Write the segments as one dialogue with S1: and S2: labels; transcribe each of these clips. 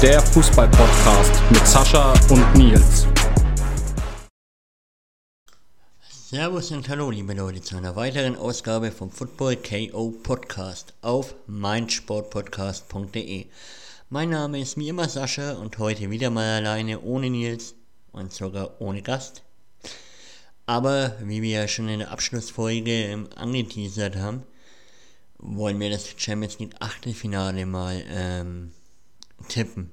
S1: Der Fußball-Podcast mit Sascha und Nils.
S2: Servus und hallo, liebe Leute, zu einer weiteren Ausgabe vom Football KO Podcast auf meinsportpodcast.de. Mein Name ist wie immer Sascha und heute wieder mal alleine ohne Nils und sogar ohne Gast. Aber wie wir ja schon in der Abschlussfolge angeteasert haben, wollen wir das Champions League Achtelfinale mal ähm, tippen.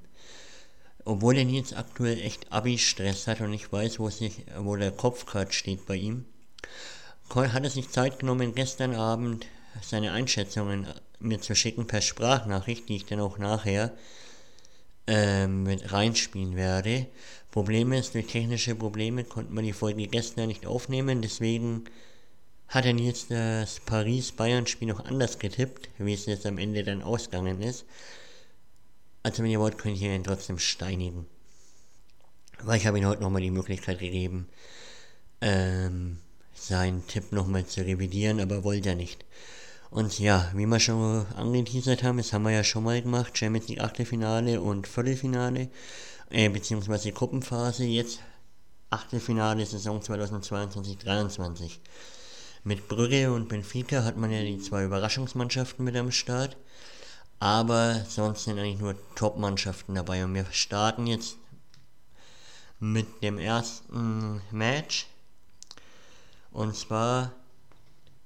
S2: Obwohl er jetzt aktuell echt Abi-Stress hat und ich weiß, wo, sich, wo der Kopf gerade steht bei ihm, hat er sich Zeit genommen, gestern Abend seine Einschätzungen mir zu schicken per Sprachnachricht, die ich dann auch nachher ähm, mit reinspielen werde. Problem ist, durch technische Probleme konnte man die Folge gestern nicht aufnehmen, deswegen hat er jetzt das Paris-Bayern-Spiel noch anders getippt, wie es jetzt am Ende dann ausgegangen ist. Also wenn ihr wollt, könnt ihr ihn trotzdem steinigen. Weil ich habe ihm heute nochmal die Möglichkeit gegeben, ähm, seinen Tipp nochmal zu revidieren, aber wollte er nicht. Und ja, wie wir schon angeteasert haben, das haben wir ja schon mal gemacht, Champions League Achtelfinale und Viertelfinale, äh, beziehungsweise Gruppenphase, jetzt Achtelfinale Saison 2022-23. Mit Brügge und Benfica hat man ja die zwei Überraschungsmannschaften mit am Start. Aber sonst sind eigentlich nur Top-Mannschaften dabei. Und wir starten jetzt mit dem ersten Match. Und zwar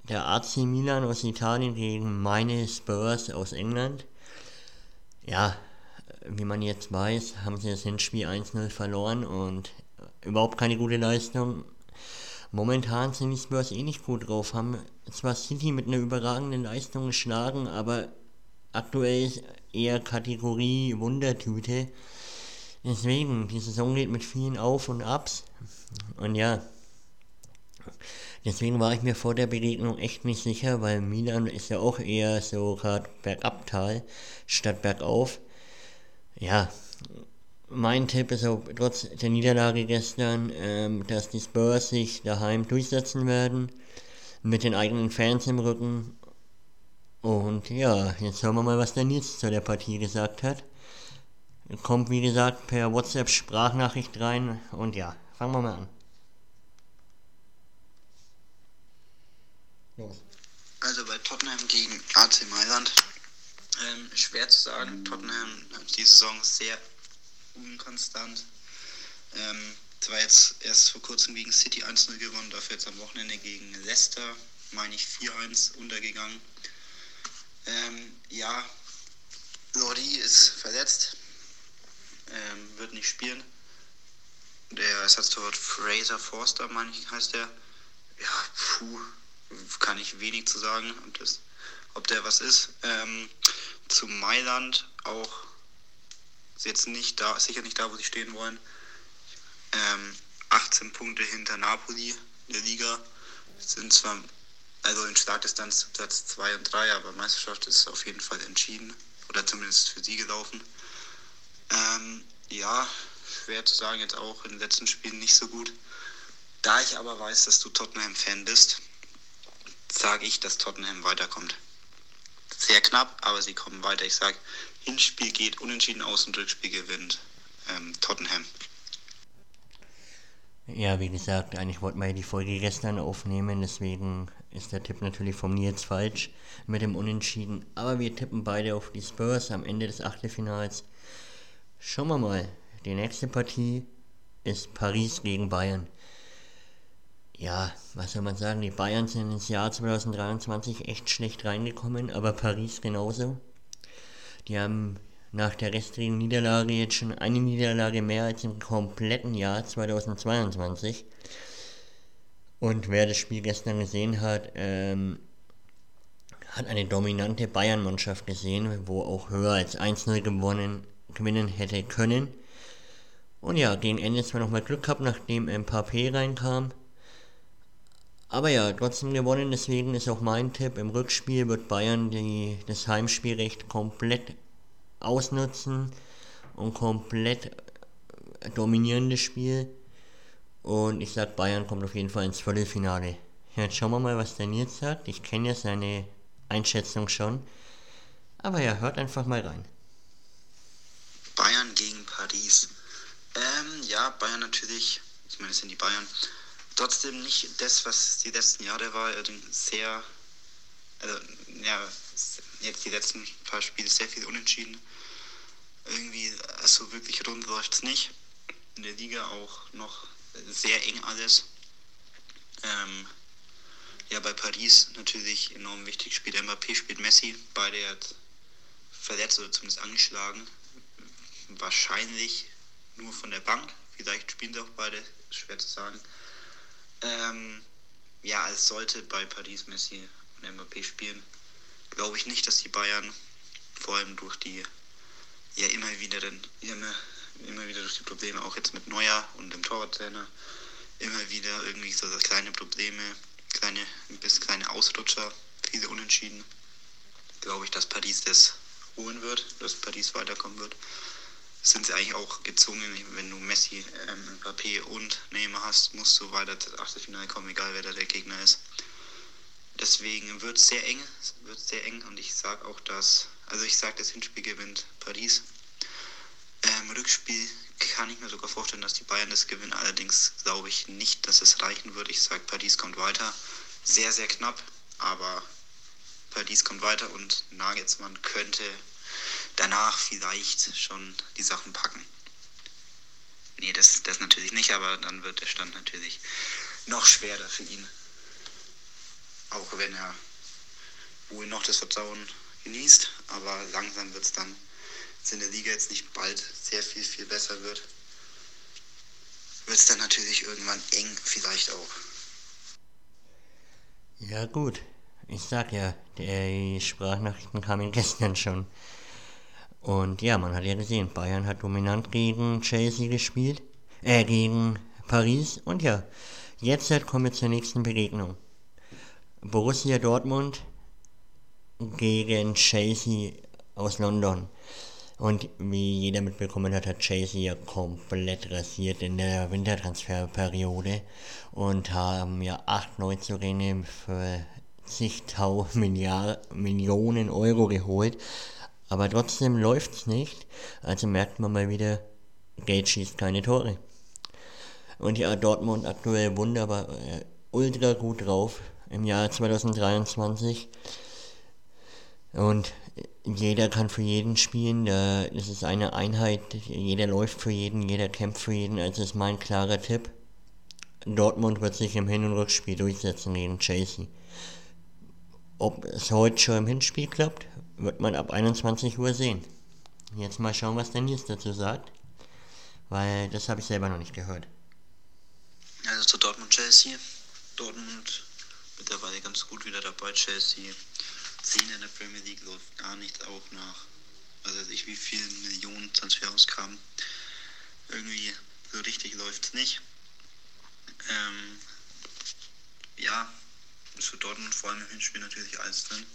S2: der AC Milan aus Italien gegen meine Spurs aus England. Ja, wie man jetzt weiß, haben sie das Hinspiel 1-0 verloren und überhaupt keine gute Leistung. Momentan sind die Spurs eh nicht gut drauf, haben zwar City mit einer überragenden Leistung geschlagen, aber aktuell eher Kategorie Wundertüte. Deswegen, die Saison geht mit vielen Auf und Abs. Und ja, deswegen war ich mir vor der Begegnung echt nicht sicher, weil Milan ist ja auch eher so gerade bergabtal statt bergauf. Ja, mein Tipp ist auch trotz der Niederlage gestern, ähm, dass die Spurs sich daheim durchsetzen werden. Mit den eigenen Fans im Rücken. Und ja, jetzt hören wir mal, was der Nils zu der Partie gesagt hat. Kommt wie gesagt per WhatsApp Sprachnachricht rein. Und ja, fangen wir mal an.
S3: Also bei Tottenham gegen AC Mailand. Ähm, schwer zu sagen. Tottenham hat die Saison sehr unkonstant. Ähm, zwar jetzt erst vor kurzem gegen City 1-0 gewonnen, dafür jetzt am Wochenende gegen Leicester, meine ich, 4-1 untergegangen. Ähm, ja, Lodi ist verletzt, ähm, wird nicht spielen. Der Ersatztorwart Fraser Forster, meine ich, heißt der. Ja, puh, kann ich wenig zu sagen, ob, das, ob der was ist. Ähm, zu Mailand auch ist jetzt nicht da, sicher nicht da, wo sie stehen wollen. Ähm, 18 Punkte hinter Napoli in der Liga. Sind zwar also in Schlagdistanz Platz 2 und 3, aber Meisterschaft ist auf jeden Fall entschieden. Oder zumindest für sie gelaufen. Ähm, ja, schwer zu sagen, jetzt auch in den letzten Spielen nicht so gut. Da ich aber weiß, dass du Tottenham-Fan bist, sage ich, dass Tottenham weiterkommt. Sehr knapp, aber sie kommen weiter. Ich sage Hinspiel geht unentschieden aus und Rückspiel gewinnt ähm, Tottenham.
S2: Ja, wie gesagt, eigentlich wollten wir ja die Folge gestern aufnehmen, deswegen ist der Tipp natürlich von mir jetzt falsch mit dem Unentschieden. Aber wir tippen beide auf die Spurs am Ende des Achtelfinals. Schauen wir mal, die nächste Partie ist Paris gegen Bayern. Ja, was soll man sagen, die Bayern sind ins Jahr 2023 echt schlecht reingekommen, aber Paris genauso. Die haben nach der restlichen Niederlage jetzt schon eine Niederlage mehr als im kompletten Jahr 2022. Und wer das Spiel gestern gesehen hat, ähm, hat eine dominante Bayern-Mannschaft gesehen, wo auch höher als 1-0 gewonnen, gewinnen hätte können. Und ja, gegen Ende zwar nochmal Glück gehabt, nachdem Mbappé reinkam. Aber ja, trotzdem gewonnen, deswegen ist auch mein Tipp, im Rückspiel wird Bayern die, das Heimspielrecht komplett ausnutzen und komplett dominierendes Spiel. Und ich sag, Bayern kommt auf jeden Fall ins Viertelfinale. Jetzt schauen wir mal, was der Nils sagt. Ich kenne ja seine Einschätzung schon. Aber ja, hört einfach mal rein.
S3: Paris. Ähm, ja, Bayern natürlich, ich meine, es sind die Bayern. Trotzdem nicht das, was die letzten Jahre war, also sehr, also, ja, jetzt die letzten paar Spiele sehr viel unentschieden. Irgendwie, also wirklich rund läuft es nicht. In der Liga auch noch sehr eng alles. Ähm, ja, bei Paris natürlich enorm wichtig spielt Mbappé, spielt Messi. Beide hat verletzt oder zumindest angeschlagen. Wahrscheinlich nur von der Bank. Vielleicht spielen sie auch beide, schwer zu sagen. Ähm, ja, es sollte bei Paris Messi und Mbappé spielen. Glaube ich nicht, dass die Bayern vor allem durch die ja immer wieder dann immer, immer wieder durch die Probleme auch jetzt mit Neuer und dem Torwarttrainer immer wieder irgendwie so kleine Probleme, kleine bis kleine Ausrutscher, viele Unentschieden. Glaube ich, dass Paris das holen wird, dass Paris weiterkommen wird sind sie eigentlich auch gezwungen, wenn du Messi, ähm, Mbappé und Neymar hast, musst du weiter das Achtelfinale kommen, egal wer da der Gegner ist. Deswegen wird es sehr eng, wird sehr eng und ich sage auch, dass, also ich sage, das Hinspiel gewinnt Paris. Ähm, Rückspiel kann ich mir sogar vorstellen, dass die Bayern das gewinnen, allerdings glaube ich nicht, dass es reichen wird. Ich sage, Paris kommt weiter. Sehr, sehr knapp, aber Paris kommt weiter und Nagelsmann könnte danach vielleicht schon die Sachen packen. Nee, das, das natürlich nicht, aber dann wird der Stand natürlich noch schwerer für ihn. Auch wenn er wohl noch das Vertrauen genießt, aber langsam wird es dann, wenn der Liga jetzt nicht bald sehr viel, viel besser wird, wird es dann natürlich irgendwann eng vielleicht auch.
S2: Ja gut, ich sag ja, die Sprachnachrichten kamen gestern schon. Und ja, man hat ja gesehen, Bayern hat dominant gegen Chelsea gespielt, äh, gegen Paris. Und ja, jetzt kommen wir zur nächsten Begegnung. Borussia Dortmund gegen Chelsea aus London. Und wie jeder mitbekommen hat, hat Chelsea ja komplett rasiert in der Wintertransferperiode und haben ja acht Neuzugänge für zigtausend Millionen Euro geholt. Aber trotzdem läuft's nicht. Also merkt man mal wieder, Geld schießt keine Tore. Und ja, Dortmund aktuell wunderbar, äh, ultra gut drauf im Jahr 2023. Und jeder kann für jeden spielen, da ist eine Einheit, jeder läuft für jeden, jeder kämpft für jeden, also ist mein klarer Tipp. Dortmund wird sich im Hin- und Rückspiel durchsetzen gegen Chelsea. Ob es heute schon im Hinspiel klappt, wird man ab 21 Uhr sehen. Jetzt mal schauen, was der Nils dazu sagt, weil das habe ich selber noch nicht gehört.
S3: Also zu Dortmund-Chelsea. Dortmund mittlerweile ganz gut wieder dabei. Chelsea 10 in der Premier League läuft gar nichts auch nach, weiß ich, wie vielen Millionen Transferausgaben. Irgendwie so richtig läuft es nicht. Ähm, ja, für Dortmund vor allem im Hinspiel natürlich alles drin.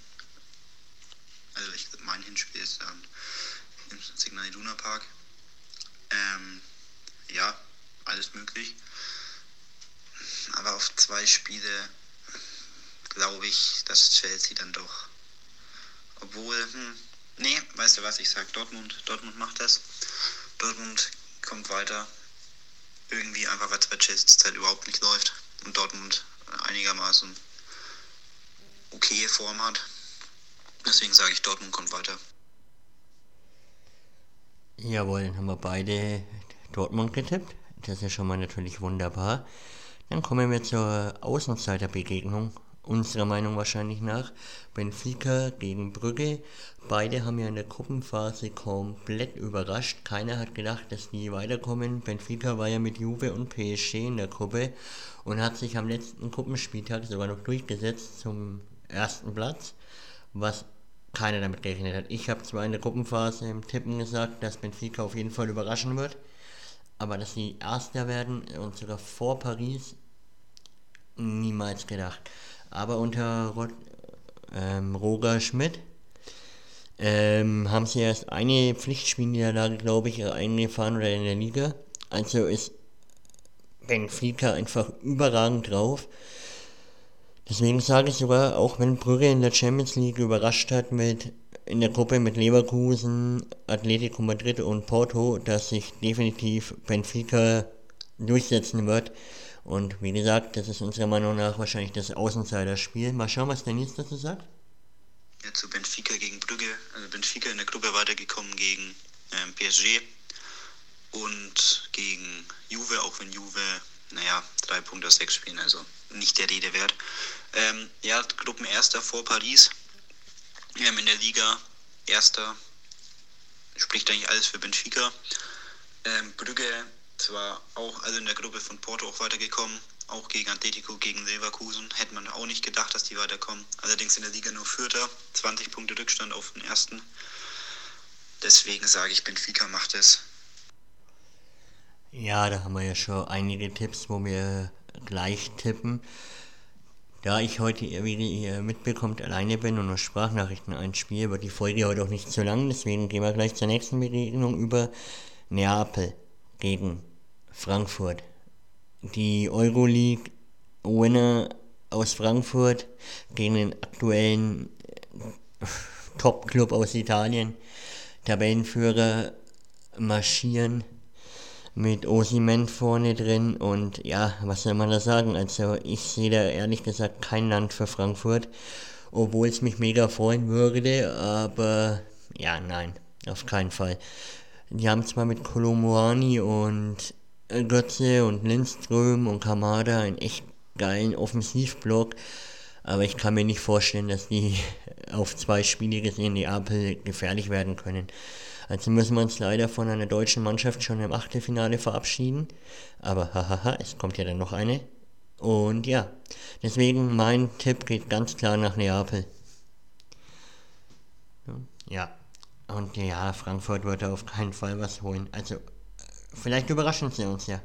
S3: Also ich, mein Hinspiel ist ähm, im Signal Iduna Park. Ähm, ja, alles möglich. Aber auf zwei Spiele glaube ich, dass Chelsea dann doch, obwohl, hm, nee, weißt du was, ich sag Dortmund, Dortmund macht das. Dortmund kommt weiter. Irgendwie einfach, weil es bei Chelsea zur Zeit überhaupt nicht läuft und Dortmund einigermaßen okaye Form hat. Deswegen sage ich, Dortmund kommt weiter.
S2: Jawohl, dann haben wir beide Dortmund getippt. Das ist ja schon mal natürlich wunderbar. Dann kommen wir zur Außenseiterbegegnung. Unserer Meinung wahrscheinlich nach. Benfica gegen Brügge. Beide haben ja in der Gruppenphase komplett überrascht. Keiner hat gedacht, dass die weiterkommen. Benfica war ja mit Juve und PSG in der Gruppe und hat sich am letzten Gruppenspieltag sogar noch durchgesetzt zum ersten Platz, was keiner damit gerechnet hat. Ich habe zwar in der Gruppenphase im Tippen gesagt, dass Benfica auf jeden Fall überraschen wird, aber dass sie Erster werden und sogar vor Paris, niemals gedacht. Aber unter Rot, ähm, Roger Schmidt ähm, haben sie erst eine Pflichtspielniederlage, glaube ich, eingefahren oder in der Liga. Also ist Benfica einfach überragend drauf. Deswegen sage ich sogar, auch wenn Brügge in der Champions League überrascht hat mit in der Gruppe mit Leverkusen, Atletico Madrid und Porto, dass sich definitiv Benfica durchsetzen wird. Und wie gesagt, das ist unserer Meinung nach wahrscheinlich das Außenseiterspiel. Mal schauen, was der Nils dazu sagt.
S3: Ja, zu Benfica gegen Brügge. Also Benfica in der Gruppe weitergekommen gegen ähm, PSG und gegen Juve, auch wenn Juve, naja, drei Punkte aus sechs Spielen, also nicht der Rede wert. Ähm, ja, Gruppenerster vor Paris. Ähm, in der Liga Erster. Spricht eigentlich alles für Benfica. Ähm, Brügge zwar auch, also in der Gruppe von Porto auch weitergekommen, auch gegen Atletico, gegen Leverkusen. Hätte man auch nicht gedacht, dass die weiterkommen. Allerdings in der Liga nur Vierter, 20 Punkte Rückstand auf den ersten. Deswegen sage ich, Benfica macht es.
S2: Ja, da haben wir ja schon einige Tipps, wo wir gleich tippen. Da ich heute, wie ihr mitbekommt, alleine bin und nur Sprachnachrichten einspiele, wird die Folge heute auch nicht zu lang. Deswegen gehen wir gleich zur nächsten Begegnung über Neapel gegen Frankfurt. Die Euroleague Winner aus Frankfurt gegen den aktuellen äh, Top-Club aus Italien. Tabellenführer marschieren mit Osimen vorne drin und ja, was soll man da sagen? Also ich sehe da ehrlich gesagt kein Land für Frankfurt, obwohl es mich mega freuen würde, aber ja, nein, auf keinen Fall. Die haben zwar mit Kolomoani und Götze und Lindström und Kamada einen echt geilen Offensivblock, aber ich kann mir nicht vorstellen, dass die auf zwei Spiele gesehen Neapel gefährlich werden können. Also müssen wir uns leider von einer deutschen Mannschaft schon im Achtelfinale verabschieden. Aber hahaha, es kommt ja dann noch eine. Und ja, deswegen mein Tipp geht ganz klar nach Neapel. Ja, und ja, Frankfurt wird auf keinen Fall was holen. Also, vielleicht überraschen sie uns ja.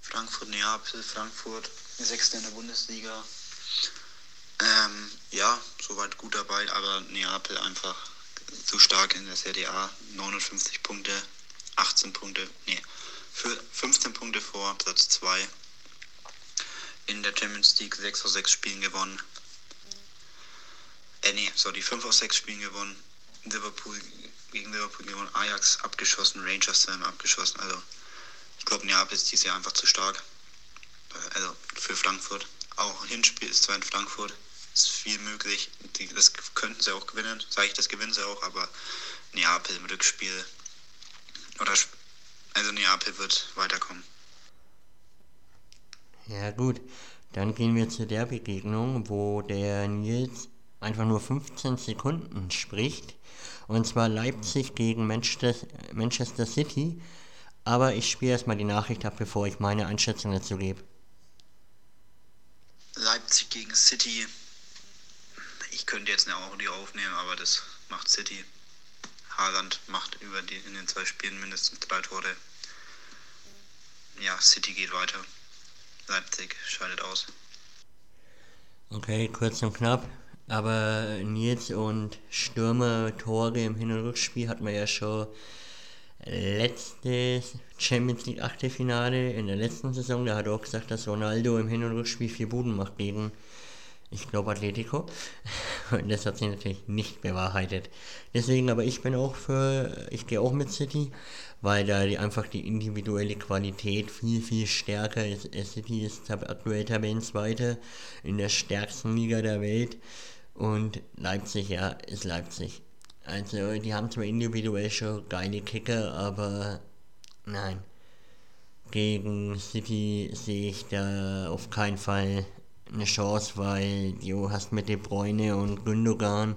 S3: Frankfurt, Neapel, Frankfurt, Sechste in der Bundesliga. Ähm, ja, soweit gut dabei, aber Neapel einfach zu stark in der Serie A. 59 Punkte, 18 Punkte, nee, 15 Punkte vor Platz 2. In der Champions League 6 aus 6 Spielen gewonnen. Äh, nee, sorry, 5 aus 6 Spielen gewonnen. Liverpool gegen Liverpool gewonnen, Ajax abgeschossen, Rangers haben abgeschossen. Also, ich glaube, Neapel ist dieses Jahr einfach zu stark. Also für Frankfurt. Auch Hinspiel ist zwar in Frankfurt, ist viel möglich. Das könnten sie auch gewinnen, sage ich, das gewinnen sie auch, aber Neapel im Rückspiel oder also Neapel wird weiterkommen.
S2: Ja gut, dann gehen wir zu der Begegnung, wo der Nils einfach nur 15 Sekunden spricht. Und zwar Leipzig gegen Manchester, Manchester City. Aber ich spiele erstmal die Nachricht ab, bevor ich meine Einschätzung dazu gebe.
S3: Leipzig gegen City ich könnte jetzt eine Audio aufnehmen, aber das macht City. Haaland macht über die, in den zwei Spielen mindestens drei Tore. Ja, City geht weiter. Leipzig scheidet aus.
S2: Okay, kurz und knapp. Aber Nils und Stürmer Tore im Hin- und Rückspiel hatten wir ja schon letztes Champions League Achtelfinale in der letzten Saison. Da hat er auch gesagt, dass Ronaldo im Hin- und Rückspiel vier Buden macht gegen ich glaube Atletico. Und das hat sich natürlich nicht bewahrheitet. Deswegen, aber ich bin auch für, ich gehe auch mit City, weil da die, einfach die individuelle Qualität viel, viel stärker ist. City ist aktuell Tabellenzweiter in der stärksten Liga der Welt. Und Leipzig, ja, ist Leipzig. Also, die haben zwar individuell schon geile Kicker, aber nein. Gegen City sehe ich da auf keinen Fall eine Chance, weil du hast mit De Bruyne und Gündogan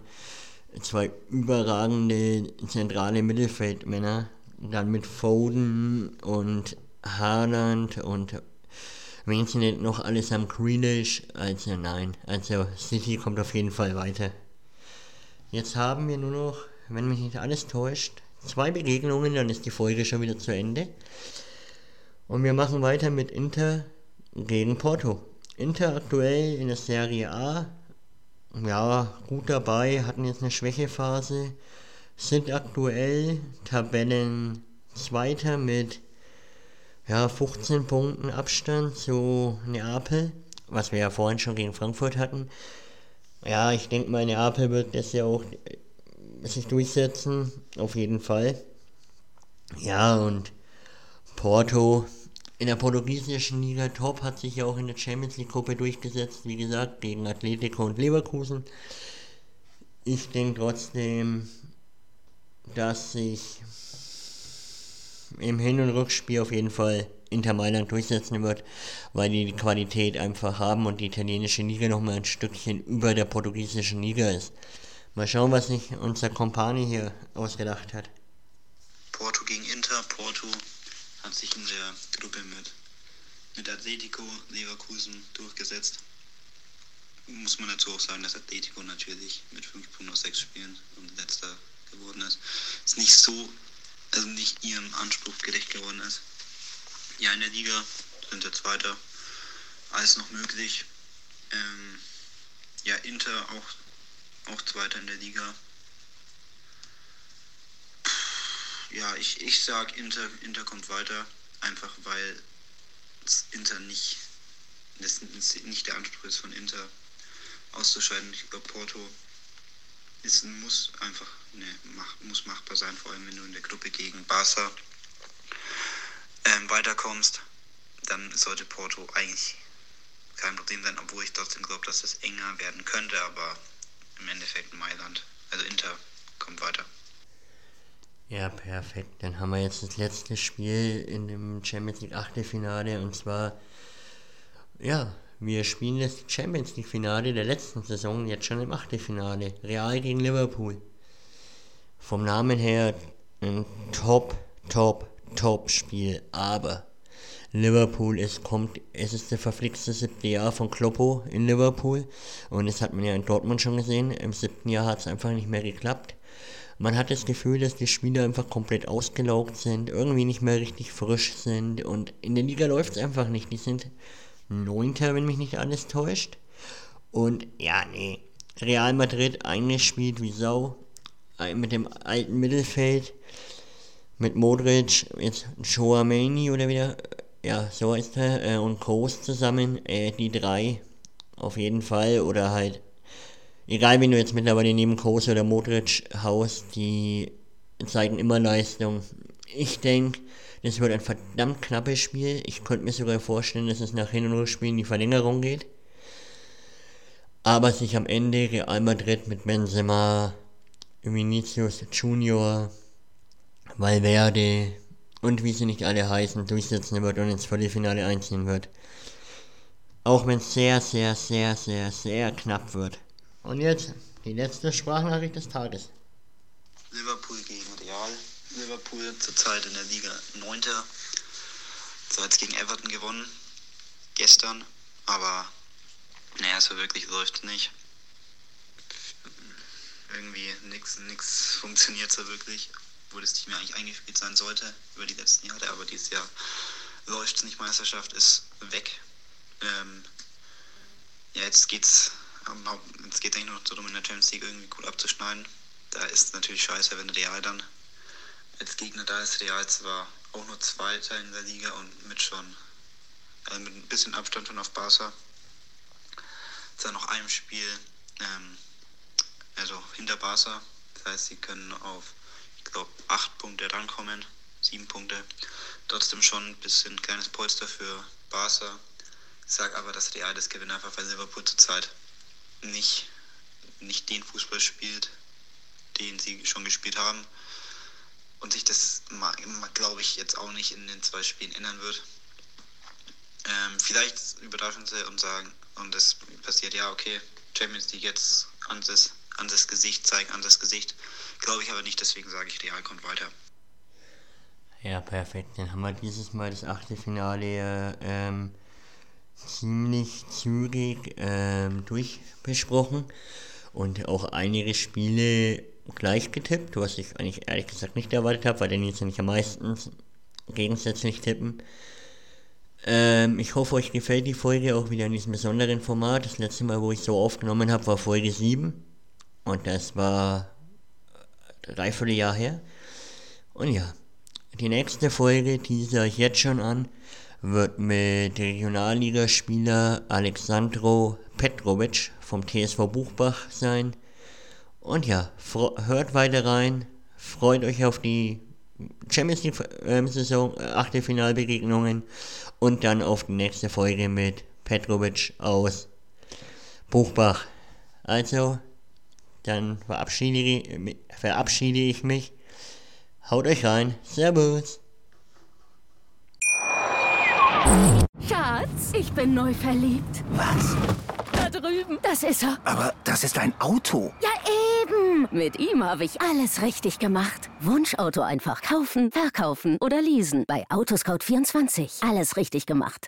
S2: zwei überragende zentrale Mittelfeldmänner. Dann mit Foden und Haaland und wen sie nicht noch alles am Grealish. Also nein, also City kommt auf jeden Fall weiter. Jetzt haben wir nur noch, wenn mich nicht alles täuscht, zwei Begegnungen, dann ist die Folge schon wieder zu Ende. Und wir machen weiter mit Inter gegen Porto. Inter aktuell in der Serie A, ja, gut dabei, hatten jetzt eine Schwächephase, sind aktuell Tabellen Zweiter mit ja, 15 Punkten Abstand zu Neapel, was wir ja vorhin schon gegen Frankfurt hatten. Ja, ich denke mal, Neapel wird das ja auch sich durchsetzen, auf jeden Fall. Ja, und Porto in der portugiesischen Liga Top hat sich ja auch in der Champions League Gruppe durchgesetzt, wie gesagt, gegen Atletico und Leverkusen. Ich denke trotzdem, dass sich im Hin- und Rückspiel auf jeden Fall Inter Mailand durchsetzen wird, weil die die Qualität einfach haben und die italienische Liga nochmal ein Stückchen über der portugiesischen Liga ist. Mal schauen, was sich unser Kompani hier ausgedacht hat.
S3: Porto gegen Inter. Porto hat sich in der Gruppe mit, mit Atletico Leverkusen durchgesetzt. Muss man dazu auch sagen, dass Atletico natürlich mit 5 Punkten aus 6 Spielen und letzter geworden ist. Ist nicht so, also nicht ihrem Anspruch gerecht geworden ist. Ja, in der Liga sind wir Zweiter. Alles noch möglich. Ähm, ja, Inter auch, auch Zweiter in der Liga. Ja, ich, ich sag Inter, Inter kommt weiter, einfach weil Inter nicht, das nicht der Anspruch ist von Inter auszuscheiden. Ich glaube, Porto ist, muss einfach, ne, mach, muss machbar sein, vor allem wenn du in der Gruppe gegen Barca ähm, weiterkommst, dann sollte Porto eigentlich kein Problem sein, obwohl ich trotzdem glaube, dass es enger werden könnte, aber im Endeffekt Mailand, also Inter, kommt weiter.
S2: Ja, perfekt. Dann haben wir jetzt das letzte Spiel in dem Champions League Achtelfinale und zwar, ja, wir spielen das Champions League Finale der letzten Saison jetzt schon im Achtelfinale. Real gegen Liverpool. Vom Namen her ein Top, Top, Top Spiel, aber Liverpool ist, kommt, es ist der verflixte siebte Jahr von Kloppo in Liverpool und das hat man ja in Dortmund schon gesehen. Im siebten Jahr hat es einfach nicht mehr geklappt. Man hat das Gefühl, dass die Spieler einfach komplett ausgelaugt sind, irgendwie nicht mehr richtig frisch sind und in der Liga läuft es einfach nicht. Die sind Neunter, wenn mich nicht alles täuscht. Und ja, nee, Real Madrid eigentlich spielt wie Sau mit dem alten Mittelfeld mit Modric, jetzt Chouameni oder wieder, ja, so ist er, äh, und Kroos zusammen, äh, die drei auf jeden Fall oder halt egal wen du jetzt mittlerweile neben Kroos oder Modric haust, die zeigen immer Leistung. Ich denke, das wird ein verdammt knappes Spiel. Ich könnte mir sogar vorstellen, dass es nach Hin- und Rückspiel in die Verlängerung geht. Aber sich am Ende Real Madrid mit Benzema, Vinicius Junior, Valverde und wie sie nicht alle heißen, durchsetzen wird und ins Viertelfinale einziehen wird. Auch wenn es sehr, sehr, sehr, sehr, sehr knapp wird. Und jetzt die letzte Sprachnachricht des Tages.
S3: Liverpool gegen Real. Liverpool zurzeit in der Liga 9. Zuletzt gegen Everton gewonnen. Gestern. Aber naja, so wirklich läuft nicht. Irgendwie nichts nix funktioniert so wirklich. Wo das Team eigentlich eingespielt sein sollte über die letzten Jahre. Aber dieses Jahr läuft es nicht. Meisterschaft ist weg. Ähm, ja, jetzt geht's es geht eigentlich nur darum, in der Champions League irgendwie gut abzuschneiden. Da ist es natürlich scheiße, wenn Real dann als Gegner da ist. Real zwar auch nur Zweiter in der Liga und mit schon also mit ein bisschen Abstand schon auf Barca. Dann noch einem Spiel, ähm, also hinter Barca. Das heißt, sie können auf, ich glaube, acht Punkte rankommen, sieben Punkte. Trotzdem schon ein bisschen kleines Polster für Barca. Ich sage aber, dass Real das gewinnt, einfach weil Liverpool zurzeit nicht, nicht den Fußball spielt, den sie schon gespielt haben. Und sich das, glaube ich, jetzt auch nicht in den zwei Spielen ändern wird. Ähm, vielleicht überraschen sie und sagen, und das passiert, ja, okay, Champions League jetzt an das, an das Gesicht zeigen, an das Gesicht. Glaube ich aber nicht, deswegen sage ich, Real kommt weiter.
S2: Ja, perfekt. Dann haben wir dieses Mal das Achtelfinale ähm, ziemlich zügig ähm, durchbesprochen und auch einige Spiele gleich getippt, was ich eigentlich ehrlich gesagt nicht erwartet habe, weil der Nils nicht am meisten gegensätzlich tippen. Ähm, ich hoffe, euch gefällt die Folge auch wieder in diesem besonderen Format. Das letzte Mal, wo ich so aufgenommen habe, war Folge 7. Und das war dreiviertel Jahr her. Und ja, die nächste Folge teaser ich jetzt schon an wird mit Regionalligaspieler Alexandro Petrovic vom TSV Buchbach sein. Und ja, hört weiter rein, freut euch auf die Champions League-Saison, äh, Achtelfinalbegegnungen und dann auf die nächste Folge mit Petrovic aus Buchbach. Also, dann verabschiede, verabschiede ich mich. Haut euch rein. Servus.
S4: Schatz, ich bin neu verliebt.
S5: Was?
S4: Da drüben. Das ist er.
S5: Aber das ist ein Auto.
S4: Ja, eben. Mit ihm habe ich alles richtig gemacht. Wunschauto einfach kaufen, verkaufen oder leasen. Bei Autoscout24. Alles richtig gemacht.